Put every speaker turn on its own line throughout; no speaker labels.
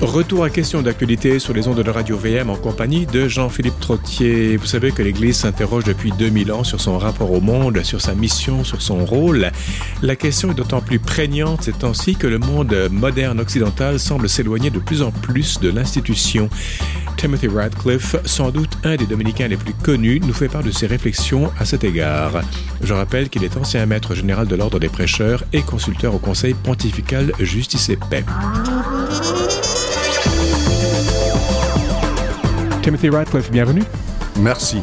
Retour à question d'actualité sur les ondes de Radio VM en compagnie de Jean-Philippe Trottier. Vous savez que l'Église s'interroge depuis 2000 ans sur son rapport au monde, sur sa mission, sur son rôle. La question est d'autant plus prégnante ces temps-ci que le monde moderne occidental semble s'éloigner de plus en plus de l'institution. Timothy Radcliffe, sans doute un des dominicains les plus connus, nous fait part de ses réflexions à cet égard. Je rappelle qu'il est ancien maître général de l'Ordre des prêcheurs et consulteur au Conseil pontifical Justice et Paix. Timothy Radcliffe, bienvenue.
Merci.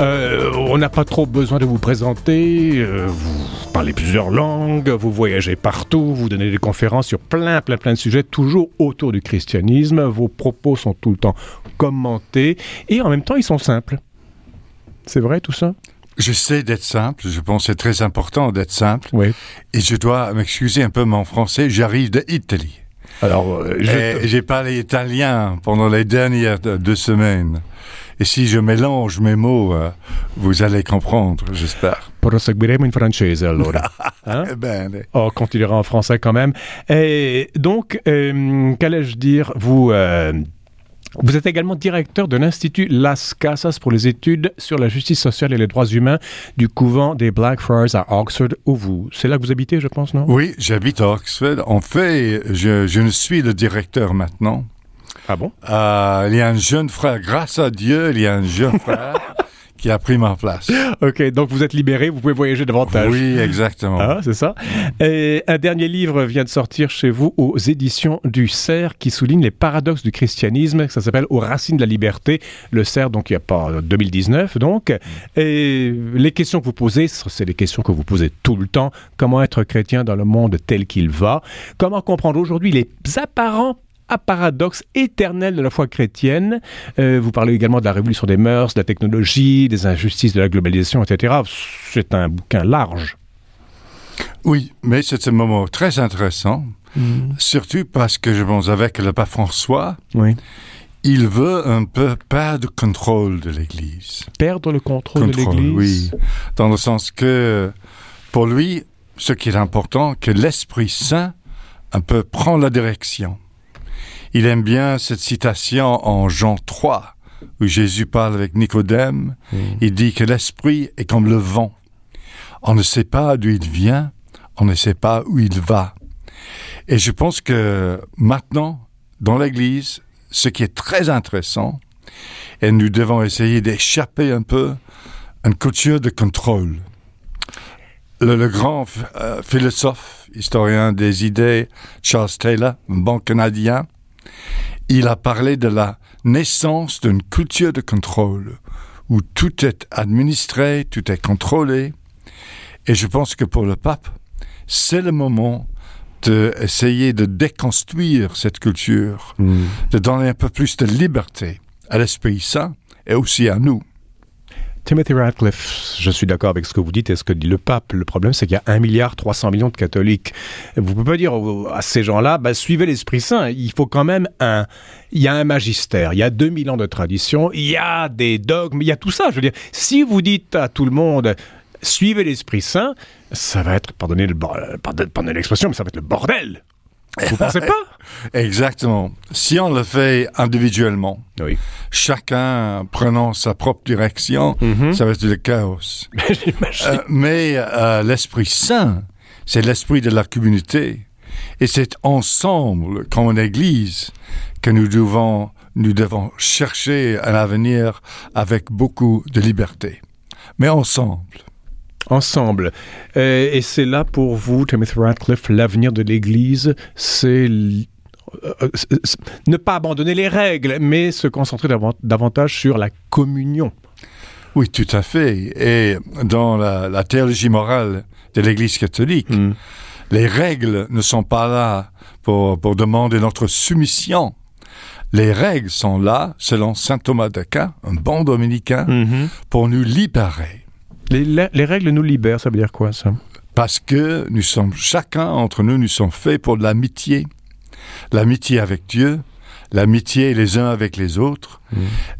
Euh, on n'a pas trop besoin de vous présenter. Euh, vous parlez plusieurs langues, vous voyagez partout, vous donnez des conférences sur plein, plein, plein de sujets, toujours autour du christianisme. Vos propos sont tout le temps commentés et en même temps, ils sont simples. C'est vrai tout ça?
J'essaie d'être simple. Je pense que c'est très important d'être simple.
Oui.
Et je dois m'excuser un peu mon français. J'arrive d'Italie.
Alors, euh,
j'ai parlé italien pendant les dernières deux semaines. Et si je mélange mes mots, euh, vous allez comprendre, j'espère.
Proseguiremo in francese allora. Hein?
Bene.
Oh, on continuera en français quand même. Et donc, euh, qu'allais-je dire Vous euh, vous êtes également directeur de l'Institut Las Casas pour les études sur la justice sociale et les droits humains du couvent des Blackfriars à Oxford, où vous. C'est là que vous habitez, je pense, non?
Oui, j'habite à Oxford. En fait, je, je ne suis le directeur maintenant.
Ah bon?
Euh, il y a un jeune frère, grâce à Dieu, il y a un jeune frère qui a pris ma place.
Ok, donc vous êtes libéré, vous pouvez voyager davantage.
Oui, exactement.
Ah, c'est ça. Et un dernier livre vient de sortir chez vous aux éditions du CERF qui souligne les paradoxes du christianisme. Ça s'appelle Aux racines de la liberté. Le CERF, donc il n'y a pas 2019, donc. Et les questions que vous posez, c'est les questions que vous posez tout le temps. Comment être chrétien dans le monde tel qu'il va? Comment comprendre aujourd'hui les apparents à paradoxe éternel de la foi chrétienne. Euh, vous parlez également de la révolution des mœurs, de la technologie, des injustices de la globalisation, etc. C'est un bouquin large.
Oui, mais c'est un moment très intéressant,
Mm.
surtout parce que je pense avec le pape François,
Oui.
il veut un peu perdre le contrôle de l'Église.
Perdre le contrôle,
Contrôle,
de l'Église.
oui. Dans le sens que, pour lui, ce qui est important, que l'Esprit Saint un peu prend la direction. Il aime bien cette citation en Jean 3, où Jésus parle avec Nicodème.
Mm.
Il dit que l'Esprit est comme le vent. On ne sait pas d'où il vient, on ne sait pas où il va. Et je pense que maintenant, dans l'Église, ce qui est très intéressant, et nous devons essayer d'échapper un peu à une culture de contrôle. Le, le grand euh, philosophe, historien des idées, Charles Taylor, un bon Canadien, il a parlé de la naissance d'une culture de contrôle, où tout est administré, tout est contrôlé. Et je pense que pour le pape, c'est le moment d'essayer de déconstruire cette culture,
Mm.
de donner un peu plus de liberté à l'Esprit Saint et aussi à nous.
Timothy Radcliffe, je suis d'accord avec ce que vous dites et ce que dit le pape. Le problème, c'est qu'il y a 1 milliard 300 millions de catholiques. Vous pouvez pas dire à ces gens-là, bah, suivez l'Esprit Saint. Il faut quand même un, il y a un magistère, il y a 2000 ans de tradition, il y a des dogmes, il y a tout ça. Je veux dire, si vous dites à tout le monde, suivez l'Esprit Saint, ça va être, pardonnez l'expression, mais ça va être le bordel. Vous pensez pas?
Exactement. Si on le fait individuellement,
Oui.
chacun prenant sa propre direction,
Mhm.
ça va être le chaos.
J'imagine.
Euh, mais euh, l'Esprit Saint, c'est l'esprit de la communauté. Et c'est ensemble, comme une Église, que nous devons, nous devons chercher un avenir avec beaucoup de liberté. Mais ensemble.
Ensemble. Euh, et c'est là pour vous, Timothy Radcliffe, l'avenir de l'Église, c'est euh, euh, c'est- ne pas abandonner les règles, mais se concentrer davan- davantage sur la communion.
Oui, tout à fait. Et dans la, la théologie morale de l'Église catholique,
Mm.
les règles ne sont pas là pour, pour demander notre soumission. Les règles sont là, selon saint Thomas d'Aquin, un bon dominicain,
Mhm.
pour nous libérer.
Les, règles nous libèrent, ça veut dire quoi ça?
Parce que nous sommes, chacun entre nous, nous sommes faits pour de l'amitié. L'amitié avec Dieu, l'amitié les uns avec les autres.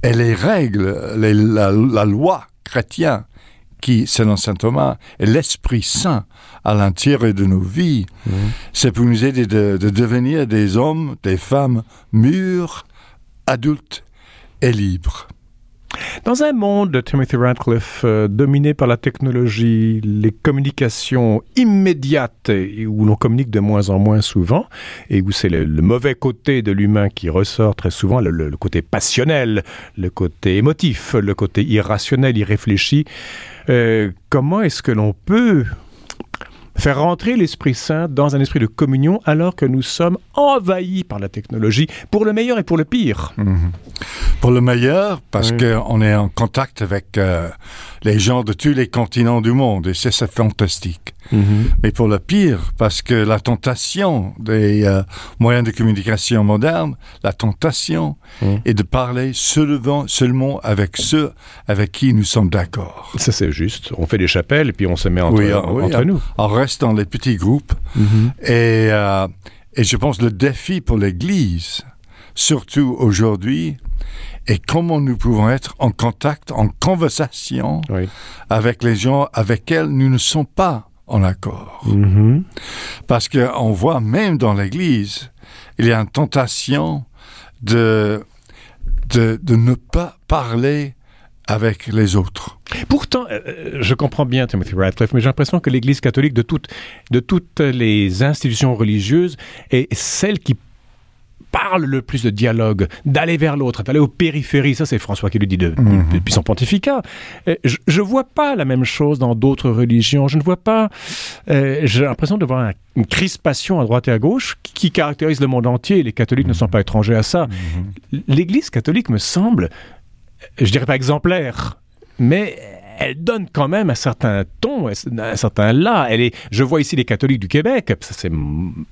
Et les règles, les- la, la loi chrétienne qui, selon saint Thomas, est l'Esprit Saint à l'intérieur de nos vies,
Mhm.
c'est pour nous aider de, de devenir des hommes, des femmes mûrs, adultes et libres.
Dans un monde, Timothy Radcliffe, euh, dominé par la technologie, les communications immédiates, où l'on communique de moins en moins souvent, et où c'est le, mauvais côté de l'humain qui ressort très souvent, le, côté passionnel, le côté émotif, le côté irrationnel, irréfléchi, euh, comment est-ce que l'on peut faire rentrer l'Esprit Saint dans un esprit de communion alors que nous sommes envahis par la technologie, pour le meilleur et pour le pire?
Pour le meilleur, parce
Oui.
qu'on est en contact avec euh, les gens de tous les continents du monde, et c'est fantastique. Mais pour le pire, parce que la tentation des euh, moyens de communication modernes, la tentation
Mm.
est de parler seulement, seulement avec ceux avec qui nous sommes d'accord.
Ça, c'est juste. On fait des chapelles et puis on se met entre,
Oui, ah, oui,
entre
ah.
nous.
On reste dans les petits groupes et, euh, et je pense le défi pour l'Église, surtout aujourd'hui, est comment nous pouvons être en contact, en conversation
Oui.
avec les gens avec lesquels nous ne sommes pas en accord.
Mhm.
Parce qu'on voit même dans l'Église, il y a une tentation de, de, de ne pas parler avec les autres.
Pourtant, euh, je comprends bien Timothy Radcliffe, mais j'ai l'impression que l'Église catholique de toutes, de toutes les institutions religieuses est celle qui parle le plus de dialogue, d'aller vers l'autre, d'aller aux périphéries. Ça, c'est François qui le dit de-
Mhm.
depuis son pontificat. Euh, Je ne vois pas la même chose dans d'autres religions. Je ne vois pas... euh, j'ai l'impression de voir un- une crispation à droite et à gauche qui, qui caractérise le monde entier. Les catholiques ne sont pas étrangers à ça. L'Église catholique me semble, je dirais pas exemplaire, mais elle donne quand même un certain ton, un certain là. Elle est, je vois ici les catholiques du Québec, ça c'est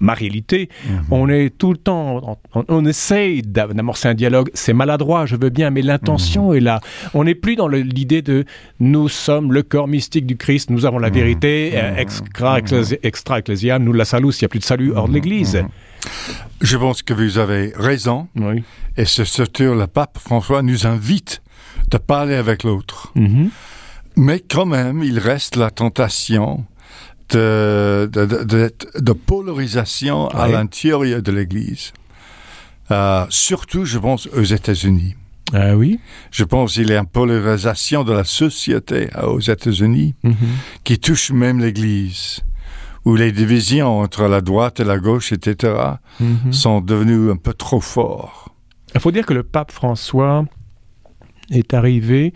ma réalité. On est tout le temps, on, on essaye d'a- d'amorcer un dialogue. C'est maladroit, je veux bien, mais l'intention est là. On n'est plus dans l'idée de nous sommes le corps mystique du Christ, nous avons la vérité, euh, extra, extra nous la salus, il n'y a plus de salut hors de l'Église.
Je pense que vous avez raison,
Oui.
et c'est surtout le pape François nous invite de parler avec l'autre. Mais quand même, il reste la tentation de, de, de, de- de polarisation à l'intérieur de l'Église. Euh, surtout, je pense, aux États-Unis.
Ah oui?
Je pense qu'il y a une polarisation de la société euh, aux États-Unis
Mhm.
qui touche même l'Église, où les divisions entre la droite et la gauche, etc.,
Mhm.
sont devenues un peu trop fortes.
Il faut dire que le pape François est arrivé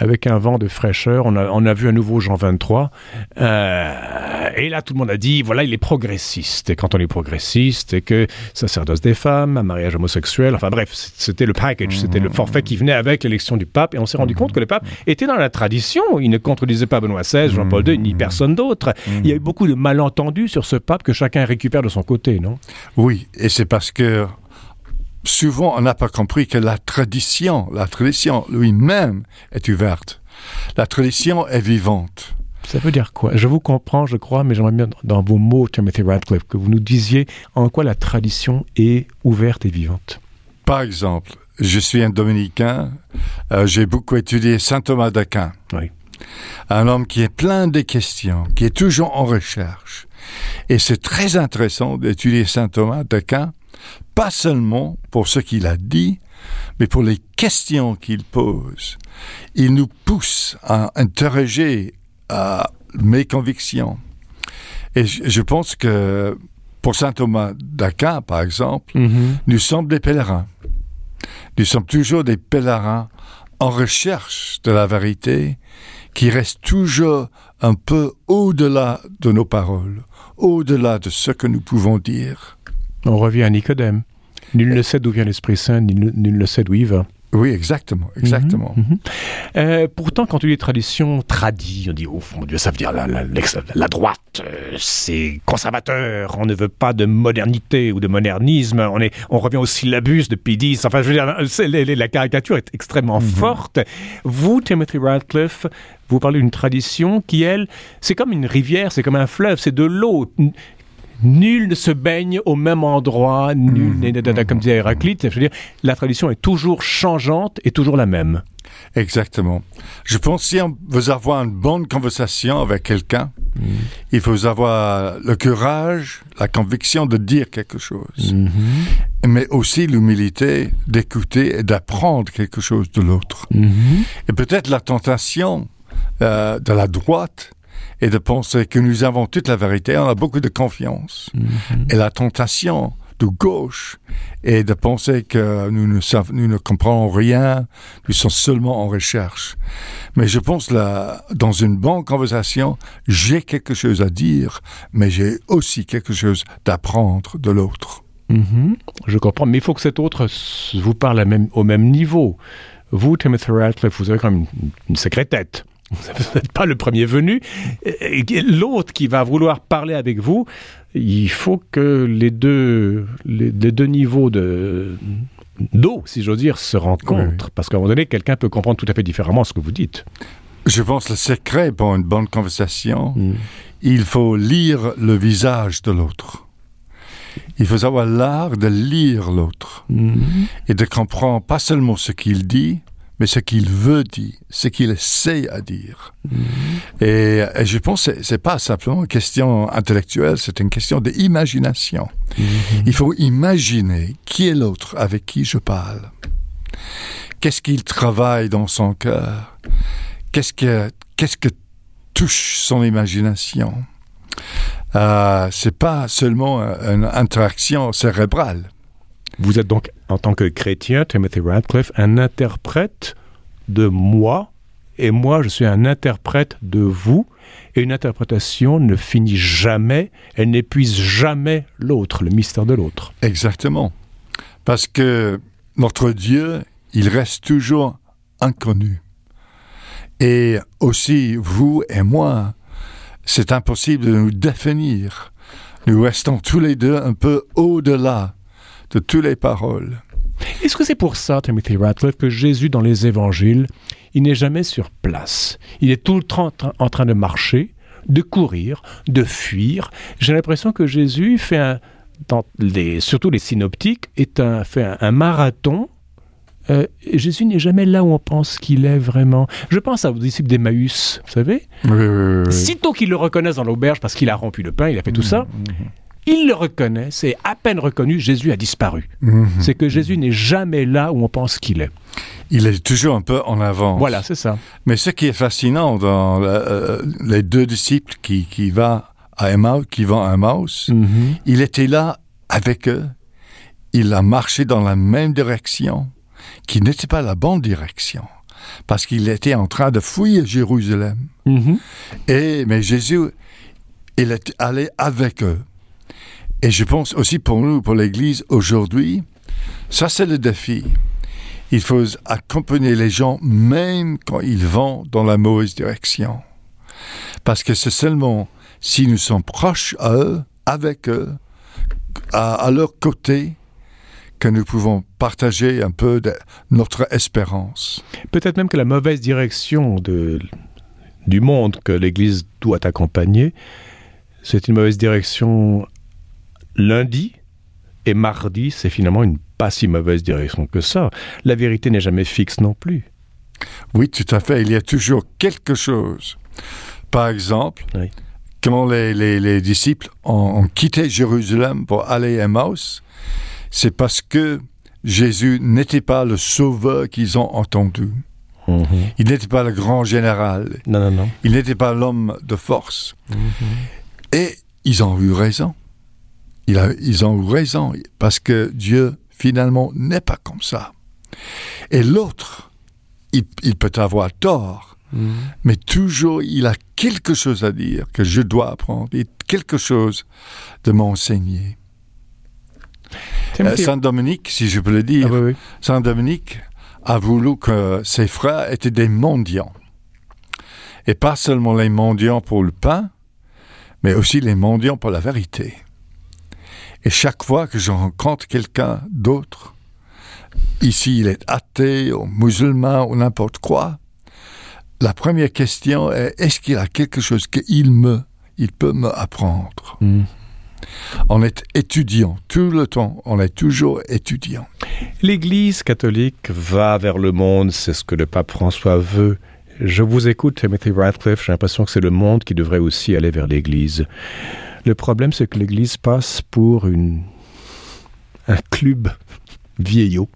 avec un vent de fraîcheur. On a, on a vu un nouveau Jean 23. Euh, et là, tout le monde a dit, voilà, il est progressiste. Et quand on est progressiste, et que sacerdoce des femmes, un mariage homosexuel, enfin bref, c'était le package, c'était le forfait qui venait avec l'élection du pape. Et on s'est rendu compte que le pape était dans la tradition. Il ne contredisait pas Benoît XVI, Jean-Paul II, ni personne d'autre. Il y a eu beaucoup de malentendus sur ce pape que chacun récupère de son côté, non?
Oui, et c'est parce que souvent on n'a pas compris que la tradition, la tradition lui-même est ouverte. La tradition est vivante.
Ça veut dire quoi? Je vous comprends, je crois, mais j'aimerais bien, dans vos mots, Timothy Radcliffe, que vous nous disiez en quoi la tradition est ouverte et vivante.
Par exemple, je suis un dominicain, euh, j'ai beaucoup étudié saint Thomas d'Aquin.
Oui.
Un homme qui est plein de questions, qui est toujours en recherche. Et c'est très intéressant d'étudier saint Thomas d'Aquin, pas seulement pour ce qu'il a dit, mais pour les questions qu'il pose. Il nous pousse à interroger à mes convictions. Et je, je pense que pour saint Thomas d'Aquin, par exemple, nous sommes des pèlerins. Nous sommes toujours des pèlerins en recherche de la vérité qui reste toujours un peu au-delà de nos paroles, au-delà de ce que nous pouvons dire.
On revient à Nicodème. Nul ne sait d'où vient l'Esprit Saint, nul, nul ne sait d'où il va.
Oui, exactement, exactement.
Mhm, mhm. Euh, pourtant, quand on dit les traditions tradies, on dit, oh mon Dieu, ça veut dire la, la, droite, euh, c'est conservateur, on ne veut pas de modernité ou de modernisme, on, est, on revient au syllabus de P10, enfin, je veux dire, la caricature est extrêmement forte. Vous, Timothy Radcliffe, vous parlez d'une tradition qui, elle, c'est comme une rivière, c'est comme un fleuve, c'est de l'eau. Nul ne se baigne au même endroit, nul
Mhm.
n'est comme disait Héraclite. Je veux dire, la tradition est toujours changeante et toujours la même.
Exactement. Je pense si on veut avoir une bonne conversation avec quelqu'un, il faut avoir le courage, la conviction de dire quelque chose, mais aussi l'humilité d'écouter et d'apprendre quelque chose de l'autre. Et peut-être la tentation euh, de la droite est de penser que nous avons toute la vérité, on a beaucoup de confiance. Et la tentation de gauche est de penser que nous ne, sav- nous ne comprenons rien, nous sommes seulement en recherche. Mais je pense là, dans une bonne conversation, j'ai quelque chose à dire, mais j'ai aussi quelque chose d'apprendre de l'autre.
Mhm. Je comprends, mais il faut que cet autre vous parle même- au même niveau. Vous, Timothy Ratcliffe, vous avez quand même une, une sacrée tête. Vous n'êtes pas le premier venu. L'autre qui va vouloir parler avec vous, il faut que les deux, les, les deux niveaux de d'eau, si j'ose dire, se rencontrent. Parce qu'à un moment donné, quelqu'un peut comprendre tout à fait différemment ce que vous dites.
Je pense le secret pour une bonne conversation,
Mm.
il faut lire le visage de l'autre. Il faut avoir l'art de lire l'autre et de comprendre pas seulement ce qu'il dit, mais ce qu'il veut dire, ce qu'il essaie à dire. Et, et je pense que c'est- pas simplement une question intellectuelle, c'est une question d'imagination. Il faut imaginer qui est l'autre avec qui je parle. Qu'est-ce qu'il travaille dans son cœur? Qu'est-ce que, qu'est-ce que touche son imagination? Euh, C'est pas seulement une interaction cérébrale.
Vous êtes donc, en tant que chrétien, Timothy Radcliffe, un interprète de moi, et moi, je suis un interprète de vous, et une interprétation ne finit jamais, elle n'épuise jamais l'autre, le mystère de l'autre.
Exactement. Parce que notre Dieu, il reste toujours inconnu. Et aussi, vous et moi, c'est impossible de nous définir. Nous restons tous les deux un peu au-delà de toutes les paroles.
Est-ce que c'est pour ça, Timothy Radcliffe, que Jésus, dans les évangiles, il n'est jamais sur place? Il est tout le temps en train- de marcher, de courir, de fuir. J'ai l'impression que Jésus fait un, dans les, surtout les synoptiques, est un, fait un, un marathon. Euh, Jésus n'est jamais là où on pense qu'il est vraiment. Je pense à vos disciples d'Emmaüs, vous savez?
Oui, oui, oui, oui.
Sitôt qu'ils le reconnaissent dans l'auberge parce qu'il a rompu le pain, il a fait tout ça, ils le reconnaissent et à peine reconnu, Jésus a disparu.
Mhm.
C'est que Jésus n'est jamais là où on pense qu'il est.
Il est toujours un peu en avance.
Voilà, c'est ça.
Mais ce qui est fascinant dans euh, les deux disciples qui, qui, va à Emmaüs, qui vont à Emmaüs, il était là avec eux. Il a marché dans la même direction, qui n'était pas la bonne direction, parce qu'il était en train de fuir Jérusalem.
Mhm.
Et mais Jésus, il est allé avec eux. Et je pense aussi pour nous, pour l'Église aujourd'hui, ça c'est le défi. Il faut accompagner les gens même quand ils vont dans la mauvaise direction. Parce que c'est seulement si nous sommes proches à eux, avec eux, à, leur côté, que nous pouvons partager un peu notre espérance.
Peut-être même que la mauvaise direction du monde que l'Église doit accompagner, c'est une mauvaise direction lundi et mardi, c'est finalement une pas si mauvaise direction que ça. La vérité n'est jamais fixe non plus.
Oui, tout à fait. Il y a toujours quelque chose. Par exemple,
Oui.
quand les, les- les disciples ont, ont quitté Jérusalem pour aller à Emmaüs, c'est parce que Jésus n'était pas le sauveur qu'ils ont entendu. Il n'était pas le grand général.
Non, non, non.
Il n'était pas l'homme de force. Et ils ont eu raison. Il a- ils ont raison parce que Dieu, finalement, n'est pas comme ça. Et l'autre, il, il peut avoir tort, mais toujours il a quelque chose à dire que je dois apprendre, et quelque chose de m'enseigner. Euh, Saint Dominique, si je peux le dire,
Ah oui, oui.
Saint Dominique a voulu que ses frères étaient des mendiants. Et pas seulement les mendiants pour le pain, mais aussi les mendiants pour la vérité. Et chaque fois que je rencontre quelqu'un d'autre, ici il est athée ou musulman ou n'importe quoi, la première question est est-ce qu'il a quelque chose qu'il me, il peut me apprendre?
Mm.
On est étudiant tout le temps, on est toujours étudiant.
L'Église catholique va vers le monde, c'est ce que le pape François veut. Je vous écoute, Timothy Radcliffe, j'ai l'impression que c'est le monde qui devrait aussi aller vers l'Église. Le problème, c'est que l'Église passe pour une... un club vieillot,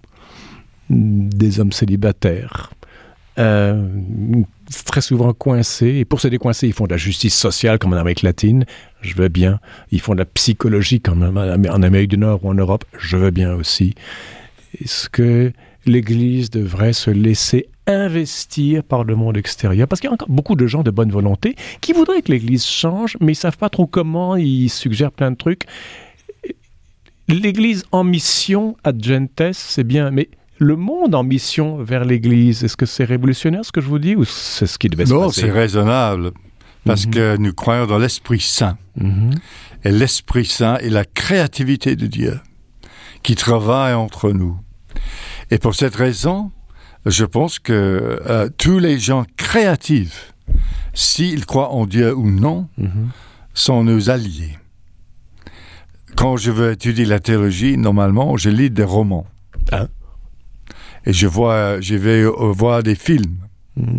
des hommes célibataires, euh, très souvent coincés. Et pour se décoincer, ils font de la justice sociale comme en Amérique latine. Je veux bien. Ils font de la psychologie comme en Amérique du Nord ou en Europe. Je veux bien aussi. Est-ce que l'Église devrait se laisser investir par le monde extérieur Parce qu'il y a encore beaucoup de gens de bonne volonté qui voudraient que l'Église change, mais ils savent pas trop comment. Ils suggèrent plein de trucs. L'Église en mission à Gentes, c'est bien, mais le monde en mission vers l'Église. Est-ce que c'est révolutionnaire ce que je vous dis ou c'est ce qui devait
non,
se passer?
Non, c'est raisonnable parce mm -hmm. que nous croyons dans l'Esprit Saint. Mm -hmm. Et l'Esprit Saint est la créativité de Dieu qui travaille entre nous. Et pour cette raison, je pense que euh, tous les gens créatifs, s'ils croient en Dieu ou non, mm -hmm. sont nos alliés. Quand je veux étudier la théologie, normalement, je lis des romans.
Hein?
et je vois, je vais voir des films. Mmh.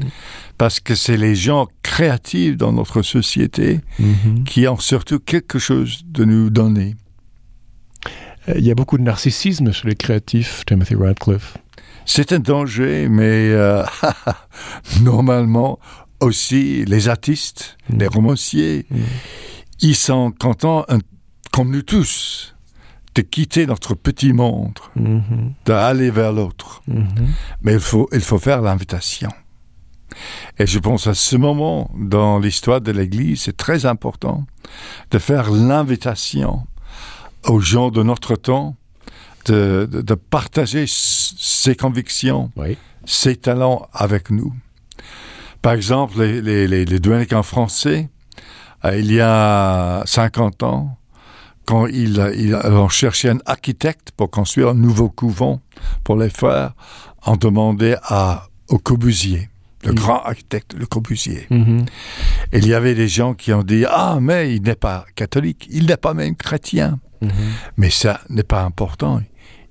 Parce que c'est les gens créatifs dans notre société mmh. qui ont surtout quelque chose de nous donner.
Il y a beaucoup de narcissisme chez les créatifs, Timothy Radcliffe.
C'est un danger, mais euh, normalement aussi les artistes, mmh. les romanciers, ils sont contents, comme nous tous, de quitter notre petit monde, mm -hmm. d'aller vers l'autre. Mm -hmm. Mais il faut, il faut faire l'invitation. Et je pense à ce moment dans l'histoire de l'Église, c'est très important de faire l'invitation aux gens de notre temps de, de, de partager ses convictions,
oui.
ses talents avec nous. Par exemple, les, les, les, les dominicains français, euh, il y a 50 ans, quand ils, ils ont cherché un architecte pour construire un nouveau couvent pour les frères, ont demandé à, au Corbusier, le mmh. grand architecte, le Corbusier. Mmh. Et il y avait des gens qui ont dit Ah, mais il n'est pas catholique, il n'est pas même chrétien. Mmh. Mais ça n'est pas important.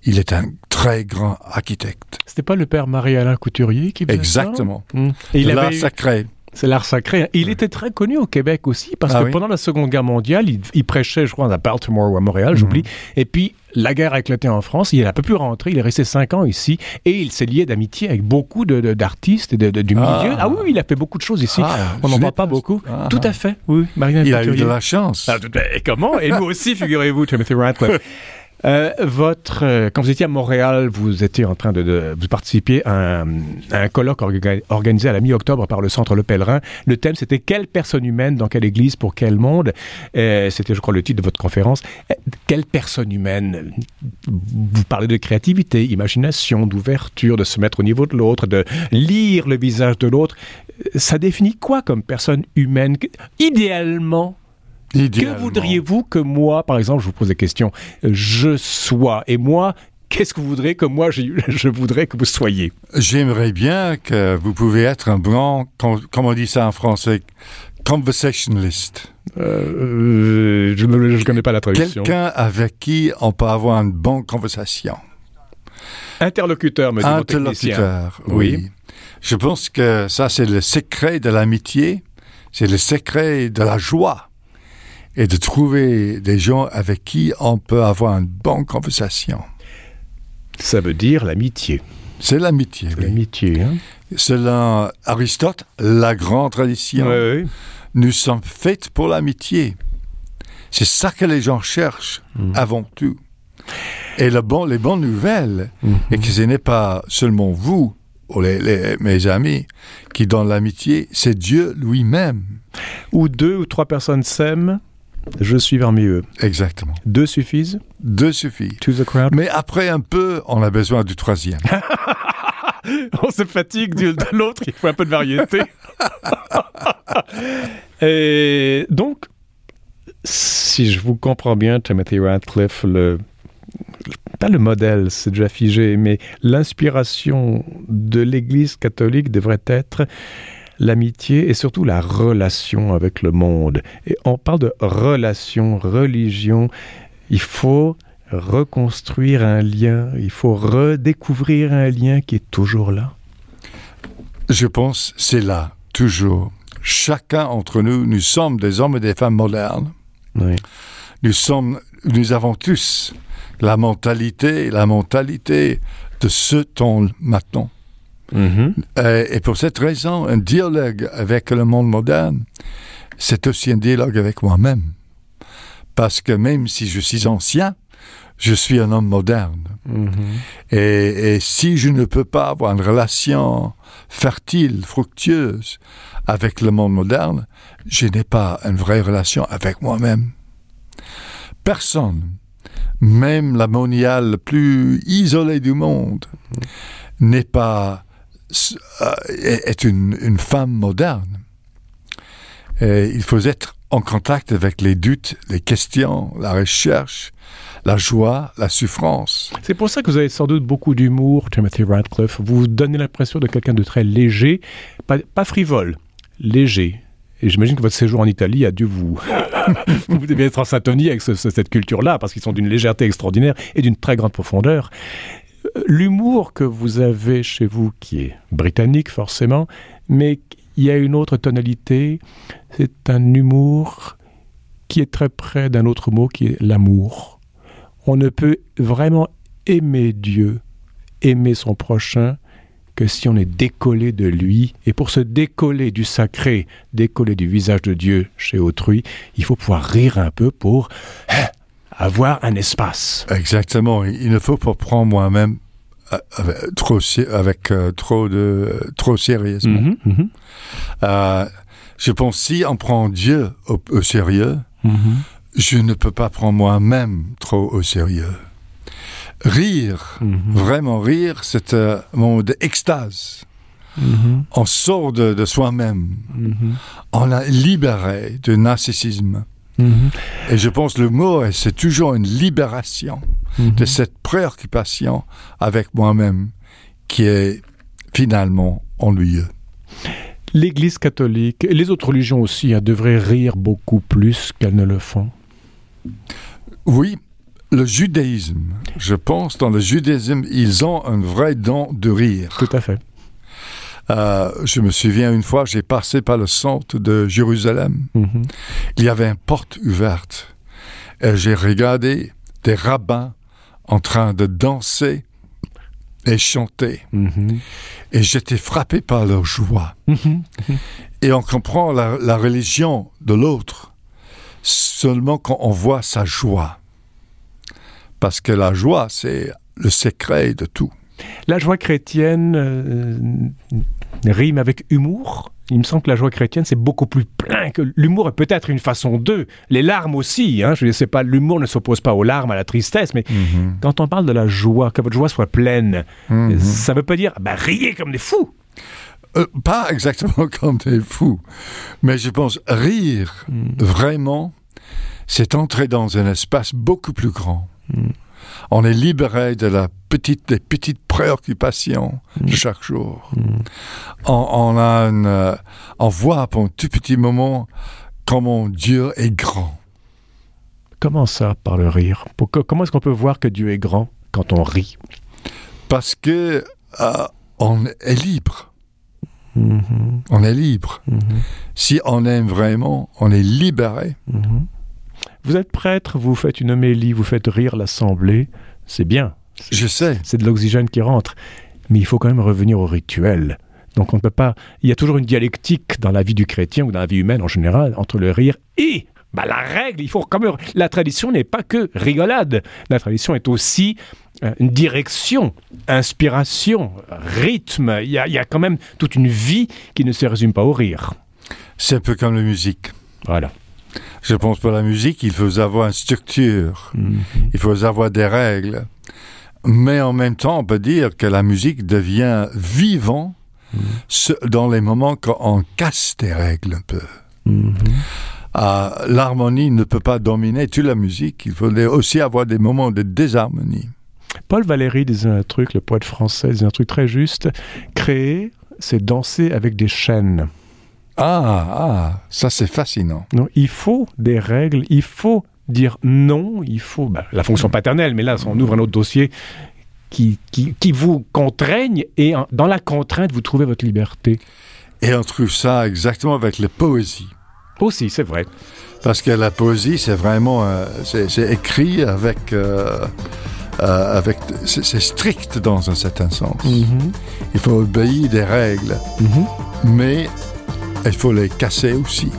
Il est un très grand architecte.
C'était pas le père Marie-Alain Couturier qui faisait
Exactement.
Ça Et il avait
sacré.
C'est l'art sacré. Il ouais. était très connu au Québec aussi parce ah que oui? pendant la Seconde Guerre mondiale, il, il, prêchait, je crois, à Baltimore ou à Montréal, j'oublie. Et puis, la guerre a éclaté en France. Il n'a pas pu rentrer. Il est resté cinq ans ici et il s'est lié d'amitié avec beaucoup d'artistes de, de, du milieu. Ah. ah. oui, il a fait beaucoup de choses ici. Ah, On n'en parle pas beaucoup. Ah. Tout à fait. Oui,
Marina Il Couturier. a eu de la chance.
et comment? Et nous aussi, figurez-vous, Timothy Radcliffe. Euh, votre, euh, quand vous étiez à Montréal, vous étiez en train de, de vous participiez à un, à un colloque orga organisé à la mi-octobre par le Centre Le Pèlerin. Le thème, c'était quelle personne humaine dans quelle église pour quel monde? Euh, c'était, je crois, le titre de votre conférence. Quelle personne humaine? Vous parlez de créativité, imagination, d'ouverture, de se mettre au niveau de l'autre, de lire le visage de l'autre. Ça définit quoi comme personne humaine? Idéalement, que voudriez-vous que moi, par exemple, je vous pose des questions, je sois? Et moi, qu'est-ce que vous voudrez que moi, je, voudrais que vous soyez?
J'aimerais bien que vous pouvez être un blanc, comme, comme on dit ça en français, conversationalist.
Euh, je ne connais pas la traduction.
Quelqu'un avec qui on peut avoir une bonne conversation.
Interlocuteur, me dit
Interlocuteur, oui. oui. Je pense que ça, c'est le secret de l'amitié, c'est le secret de la joie et de trouver des gens avec qui on peut avoir une bonne conversation.
Ça veut dire l'amitié.
C'est l'amitié.
Oui. L'amitié. Hein?
Selon Aristote, la grande tradition,
oui, oui.
nous sommes faits pour l'amitié. C'est ça que les gens cherchent mmh. avant tout. Et le bon, les bonnes nouvelles, mmh. et que ce n'est pas seulement vous, ou les, les, mes amis, qui donnent l'amitié, c'est Dieu lui-même.
Où deux ou trois personnes s'aiment, je suis parmi eux.
Exactement.
Deux suffisent
Deux suffisent.
To the crowd.
Mais après un peu, on a besoin du troisième.
on se fatigue de l'autre, il faut un peu de variété. Et donc, si je vous comprends bien, Timothy Radcliffe, le, pas le modèle, c'est déjà figé, mais l'inspiration de l'Église catholique devrait être l'amitié et surtout la relation avec le monde. Et on parle de relation, religion. Il faut reconstruire un lien, il faut redécouvrir un lien qui est toujours là.
Je pense c'est là, toujours. Chacun entre nous, nous sommes des hommes et des femmes modernes.
Oui.
Nous sommes, nous avons tous la mentalité, la mentalité de ce temps maintenant.
Mhm.
Euh, et pour cette raison, un dialogue avec le monde moderne, c'est aussi un dialogue avec moi-même. Parce que même si je suis ancien, je suis un homme moderne.
Mhm.
Et, et si je ne peux pas avoir une relation fertile, fructueuse avec le monde moderne, je n'ai pas une vraie relation avec moi-même. Personne, même la moniale la plus isolée du monde, n'est pas est est une, femme moderne. Il faut être en contact avec les doutes, les questions, la recherche, la joie, la souffrance.
C'est pour ça que vous avez sans doute beaucoup d'humour, Timothy Radcliffe. Vous donnez l'impression de quelqu'un de très léger, pas, frivole, léger. Et j'imagine que votre séjour en Italie a dû vous... vous devez être en syntonie avec ce- ce- cette culture-là, parce qu'ils sont d'une légèreté extraordinaire et d'une très grande profondeur. L'humour que vous avez chez vous, qui est britannique forcément, mais il y a une autre tonalité, c'est un humour qui est très près d'un autre mot qui est l'amour. On ne peut vraiment aimer Dieu, aimer son prochain, que si on est décollé de lui. Et pour se décoller du sacré, décoller du visage de Dieu chez autrui, il faut pouvoir rire un peu pour hein, avoir un espace.
Exactement. Il ne faut pas prendre moi-même euh, avec, trop, avec euh, trop de trop sérieusement.
Mhm, mhm,
Euh, je pense si on prend Dieu au, au sérieux,
mhm.
je ne peux pas prendre moi-même trop au sérieux. Rire, vraiment rire, c'est un moment d'extase. On sort de, de soi-même. On a libéré du narcissisme.
Mhm,
Et je pense que le mot, c'est toujours une libération
mhm.
de cette préoccupation avec moi-même qui est finalement ennuyeux.
L'Église catholique et les autres religions aussi hein, devraient rire beaucoup plus qu'elles ne le font.
Oui, le judaïsme, je pense, dans le judaïsme, ils ont un vrai don de rire.
Tout à fait.
Euh, je me souviens une fois, j'ai passé par le centre de Jérusalem.
Mhm,
Il y avait une porte ouverte. Et j'ai regardé des rabbins en train de danser et chanter.
mhm,
Et j'étais frappé par leur joie.
mhm.
Et on comprend la, la religion de l'autre seulement quand on voit sa joie. Parce que la joie, c'est le secret de tout.
La joie chrétienne euh, rime avec humour. Il me semble que la joie chrétienne, c'est beaucoup plus plein que l'humour est peut-être une façon d'eux. Les larmes aussi. Hein, je ne sais pas, l'humour ne s'oppose pas aux larmes, à la tristesse, mais quand on parle de la joie, que votre joie soit pleine,
Mhm.
ça ne veut pas dire bah, riez comme des fous.
Euh, pas exactement comme des fous, mais je pense rire vraiment, c'est entrer dans un espace beaucoup plus grand.
Mm.
On est libéré de la petite, des petites préoccupations de chaque jour. On, on a une, on voit pour un tout petit moment comment Dieu est grand.
Comment ça, par le rire? Pour que- Comment est-ce qu'on peut voir que Dieu est grand quand on rit?
Parce que euh, on est libre.
Mhm,
On est libre.
mhm,
Si on aime vraiment, on est libéré.
mhm. Vous êtes prêtre, vous faites une homélie, vous faites rire l'assemblée, c'est bien.
Je sais.
c'est de l'oxygène qui rentre. Mais il faut quand même revenir au rituel. Donc on ne peut pas. Il y a toujours une dialectique dans la vie du chrétien ou dans la vie humaine en général entre le rire et bah, la règle. Il faut quand même. La tradition n'est pas que rigolade. La tradition est aussi euh, une direction, inspiration, rythme. Il y, a, il y a quand même toute une vie qui ne se résume pas au rire.
C'est un peu comme la musique.
Voilà.
Je pense pour la musique, il faut avoir une structure,
Mhm.
il faut avoir des règles. Mais en même temps, on peut dire que la musique devient vivant ce- dans les moments quand on casse des règles un peu.
Mhm.
Ah, L'harmonie ne peut pas dominer toute la musique. Il faut aussi avoir des moments de désharmonie.
Paul Valéry disait un truc, le poète français disait un truc très juste. Créer, c'est danser avec des chaînes.
Ah, ah, ça c'est fascinant.
Non, il faut des règles, il faut dire non, il faut bah, la fonction paternelle, mais là, on ouvre un autre dossier qui, qui, qui vous contraigne et en, dans la contrainte, vous trouvez votre liberté.
Et on trouve ça exactement avec la poésie.
Aussi, c'est vrai.
Parce que la poésie, c'est vraiment, euh, c'est écrit avec, euh, euh, avec, c'est strict dans un certain sens. Mm -hmm. Il faut obéir des règles, mm -hmm. mais il faut les casser aussi.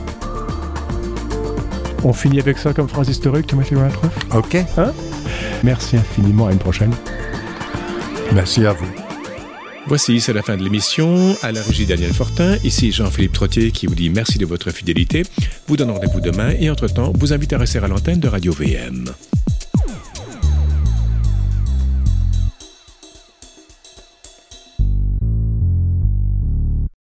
On finit avec ça comme phrase historique, Timothy Radcliffe
Ok.
Hein Merci infiniment, à une prochaine.
Merci à vous.
Voici, c'est la fin de l'émission. À la régie Daniel Fortin, ici Jean-Philippe Trottier qui vous dit merci de votre fidélité, vous donne rendez-vous demain et entre-temps, vous invite à rester à l'antenne de Radio VM.